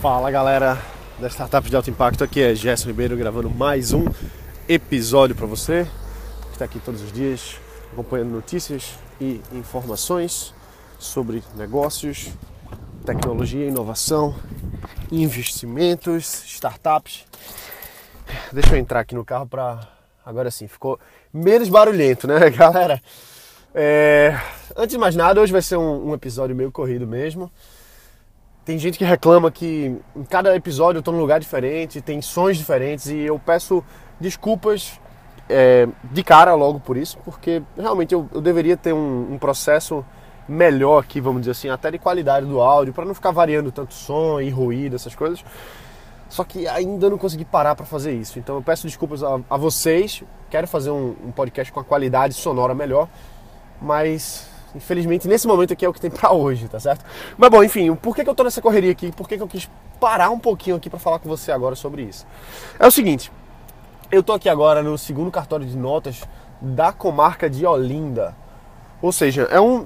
Fala galera da Startup de Alto Impacto, aqui é Gerson Ribeiro gravando mais um episódio para você que está aqui todos os dias acompanhando notícias e informações sobre negócios, tecnologia, inovação, investimentos, startups. Deixa eu entrar aqui no carro para agora sim ficou menos barulhento, né, galera? É... Antes de mais nada, hoje vai ser um, um episódio meio corrido mesmo. Tem gente que reclama que em cada episódio eu estou num lugar diferente, tem sons diferentes e eu peço desculpas é, de cara logo por isso, porque realmente eu, eu deveria ter um, um, processo melhor aqui, vamos dizer assim, até de qualidade do áudio, para não ficar variando tanto som e ruído, essas coisas. Só que ainda não consegui parar para fazer isso. Então eu peço desculpas a, a vocês. Quero fazer um, um podcast com a qualidade sonora melhor, mas Infelizmente, nesse momento aqui é o que tem para hoje, tá certo? Mas bom, enfim, por que, que eu tô nessa correria aqui? Por que, que eu quis parar um pouquinho aqui para falar com você agora sobre isso? É o seguinte, eu tô aqui agora no segundo cartório de notas da comarca de Olinda. Ou seja, é um,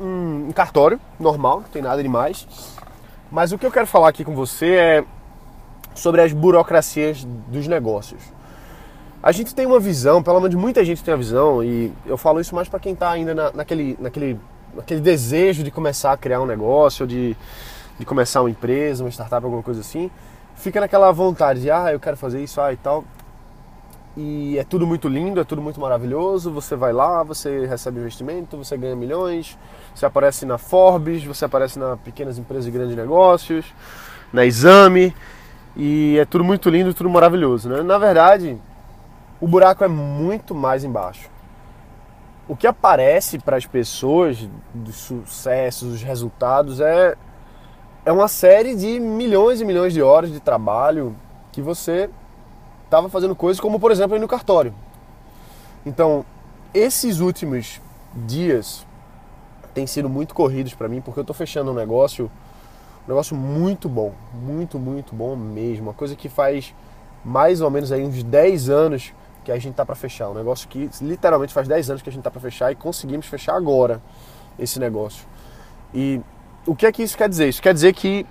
um, um cartório normal, não tem nada demais. Mas o que eu quero falar aqui com você é sobre as burocracias dos negócios. A gente tem uma visão, pelo menos muita gente tem a visão, e eu falo isso mais para quem está ainda na, naquele, naquele, naquele desejo de começar a criar um negócio, de, de começar uma empresa, uma startup, alguma coisa assim. Fica naquela vontade de, ah, eu quero fazer isso, ah, e tal. E é tudo muito lindo, é tudo muito maravilhoso. Você vai lá, você recebe investimento, você ganha milhões, você aparece na Forbes, você aparece na pequenas empresas e grandes negócios, na Exame, e é tudo muito lindo, tudo maravilhoso. Né? Na verdade, o buraco é muito mais embaixo. O que aparece para as pessoas dos sucessos, dos resultados é é uma série de milhões e milhões de horas de trabalho que você estava fazendo coisas como, por exemplo, ir no cartório. Então, esses últimos dias têm sido muito corridos para mim porque eu estou fechando um negócio, um negócio muito bom, muito, muito bom mesmo. Uma coisa que faz mais ou menos aí uns 10 anos que a gente tá para fechar. Um negócio que literalmente faz 10 anos que a gente tá para fechar e conseguimos fechar agora esse negócio. E o que é que isso quer dizer? Isso quer dizer que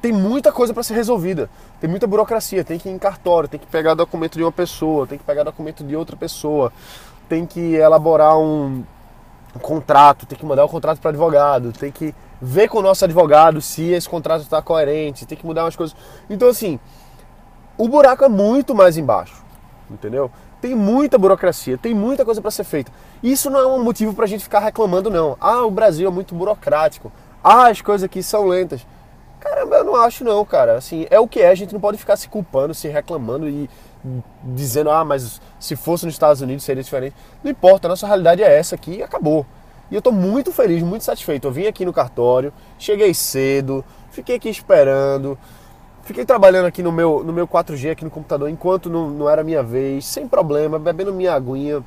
tem muita coisa para ser resolvida. Tem muita burocracia, tem que ir em cartório, tem que pegar documento de uma pessoa, tem que pegar documento de outra pessoa, tem que elaborar um, um contrato, tem que mandar o um contrato para advogado, tem que ver com o nosso advogado se esse contrato está coerente, tem que mudar umas coisas. Então assim, o buraco é muito mais embaixo entendeu? Tem muita burocracia, tem muita coisa para ser feita. Isso não é um motivo para a gente ficar reclamando, não. Ah, o Brasil é muito burocrático. Ah, as coisas aqui são lentas. Caramba, eu não acho não, cara. Assim, é o que é, a gente não pode ficar se culpando, se reclamando e dizendo, ah, mas se fosse nos Estados Unidos seria diferente. Não importa, a nossa realidade é essa aqui e acabou. E eu estou muito feliz, muito satisfeito. Eu vim aqui no cartório, cheguei cedo, fiquei aqui esperando, Fiquei trabalhando aqui no meu, no meu 4G, aqui no computador, enquanto não, não era minha vez, sem problema, bebendo minha aguinha.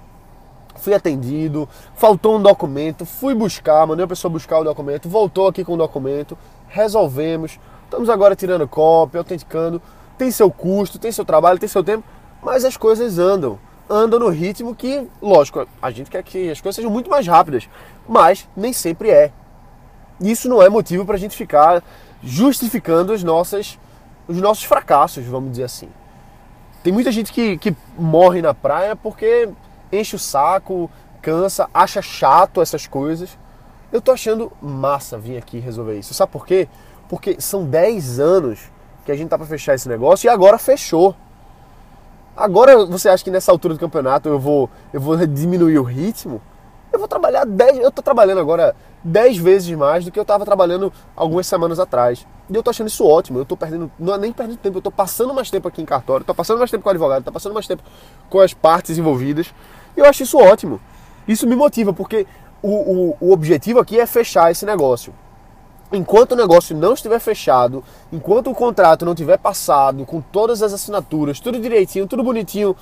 Fui atendido, faltou um documento, fui buscar, mandei a pessoa buscar o documento, voltou aqui com o documento, resolvemos. Estamos agora tirando cópia, autenticando. Tem seu custo, tem seu trabalho, tem seu tempo, mas as coisas andam. Andam no ritmo que, lógico, a gente quer que as coisas sejam muito mais rápidas, mas nem sempre é. Isso não é motivo para a gente ficar justificando as nossas os nossos fracassos, vamos dizer assim. Tem muita gente que, que morre na praia porque enche o saco, cansa, acha chato essas coisas. Eu tô achando massa vir aqui resolver isso. Sabe por quê? Porque são 10 anos que a gente tá para fechar esse negócio e agora fechou. Agora você acha que nessa altura do campeonato eu vou, eu vou diminuir o ritmo? Eu vou trabalhar 10, eu tô trabalhando agora 10 vezes mais do que eu estava trabalhando algumas semanas atrás. E eu tô achando isso ótimo. Eu tô perdendo, não é nem perdendo tempo, eu tô passando mais tempo aqui em cartório, tô passando mais tempo com o advogado, tô passando mais tempo com as partes envolvidas. E eu acho isso ótimo. Isso me motiva, porque o, o, o objetivo aqui é fechar esse negócio. Enquanto o negócio não estiver fechado, enquanto o contrato não tiver passado, com todas as assinaturas, tudo direitinho, tudo bonitinho,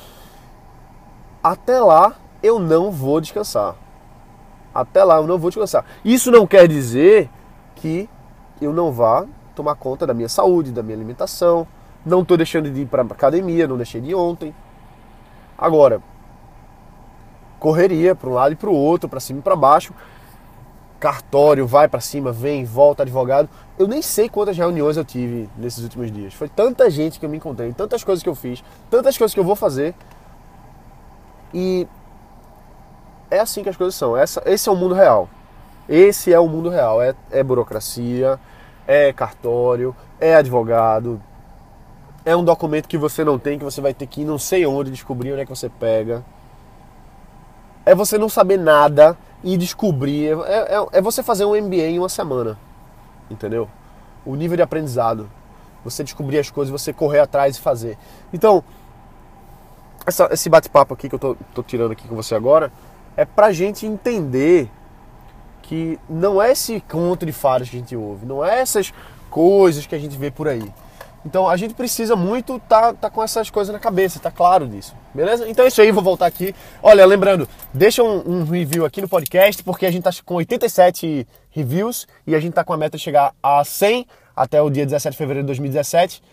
até lá eu não vou descansar. Até lá eu não vou descansar. Isso não quer dizer que eu não vá tomar conta da minha saúde, da minha alimentação. Não estou deixando de ir para academia, não deixei de ontem. Agora, correria para um lado e para o outro, para cima e para baixo. cartório, vai para cima, vem, volta, advogado. Eu nem sei quantas reuniões eu tive nesses últimos dias. Foi tanta gente que eu me encontrei, tantas coisas que eu fiz, tantas coisas que eu vou fazer. E é assim que as coisas são. Essa, esse é o mundo real. Esse é o mundo real. É, é burocracia, é cartório, é advogado, é um documento que você não tem, que você vai ter que ir não sei onde descobrir onde é que você pega. É você não saber nada e descobrir. É, é, é você fazer um MBA em uma semana. Entendeu? O nível de aprendizado. Você descobrir as coisas, você correr atrás e fazer. Então, essa, esse bate-papo aqui que eu tô, tô tirando aqui com você agora é pra gente entender que não é esse conto de fadas que a gente ouve, não é essas coisas que a gente vê por aí. Então a gente precisa muito tá, tá com essas coisas na cabeça, tá claro disso. Beleza? Então é isso aí, vou voltar aqui. Olha, lembrando, deixa um, um, review aqui no podcast, porque a gente tá com 87 reviews e a gente tá com a meta de chegar a 100 até o dia 17 de fevereiro de 2017.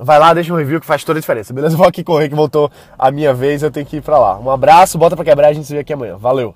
Vai lá, deixa um review que faz toda a diferença, beleza? Vou aqui correr que voltou a minha vez, eu tenho que ir pra lá. Um abraço, bota pra quebrar, a gente se vê aqui amanhã. Valeu!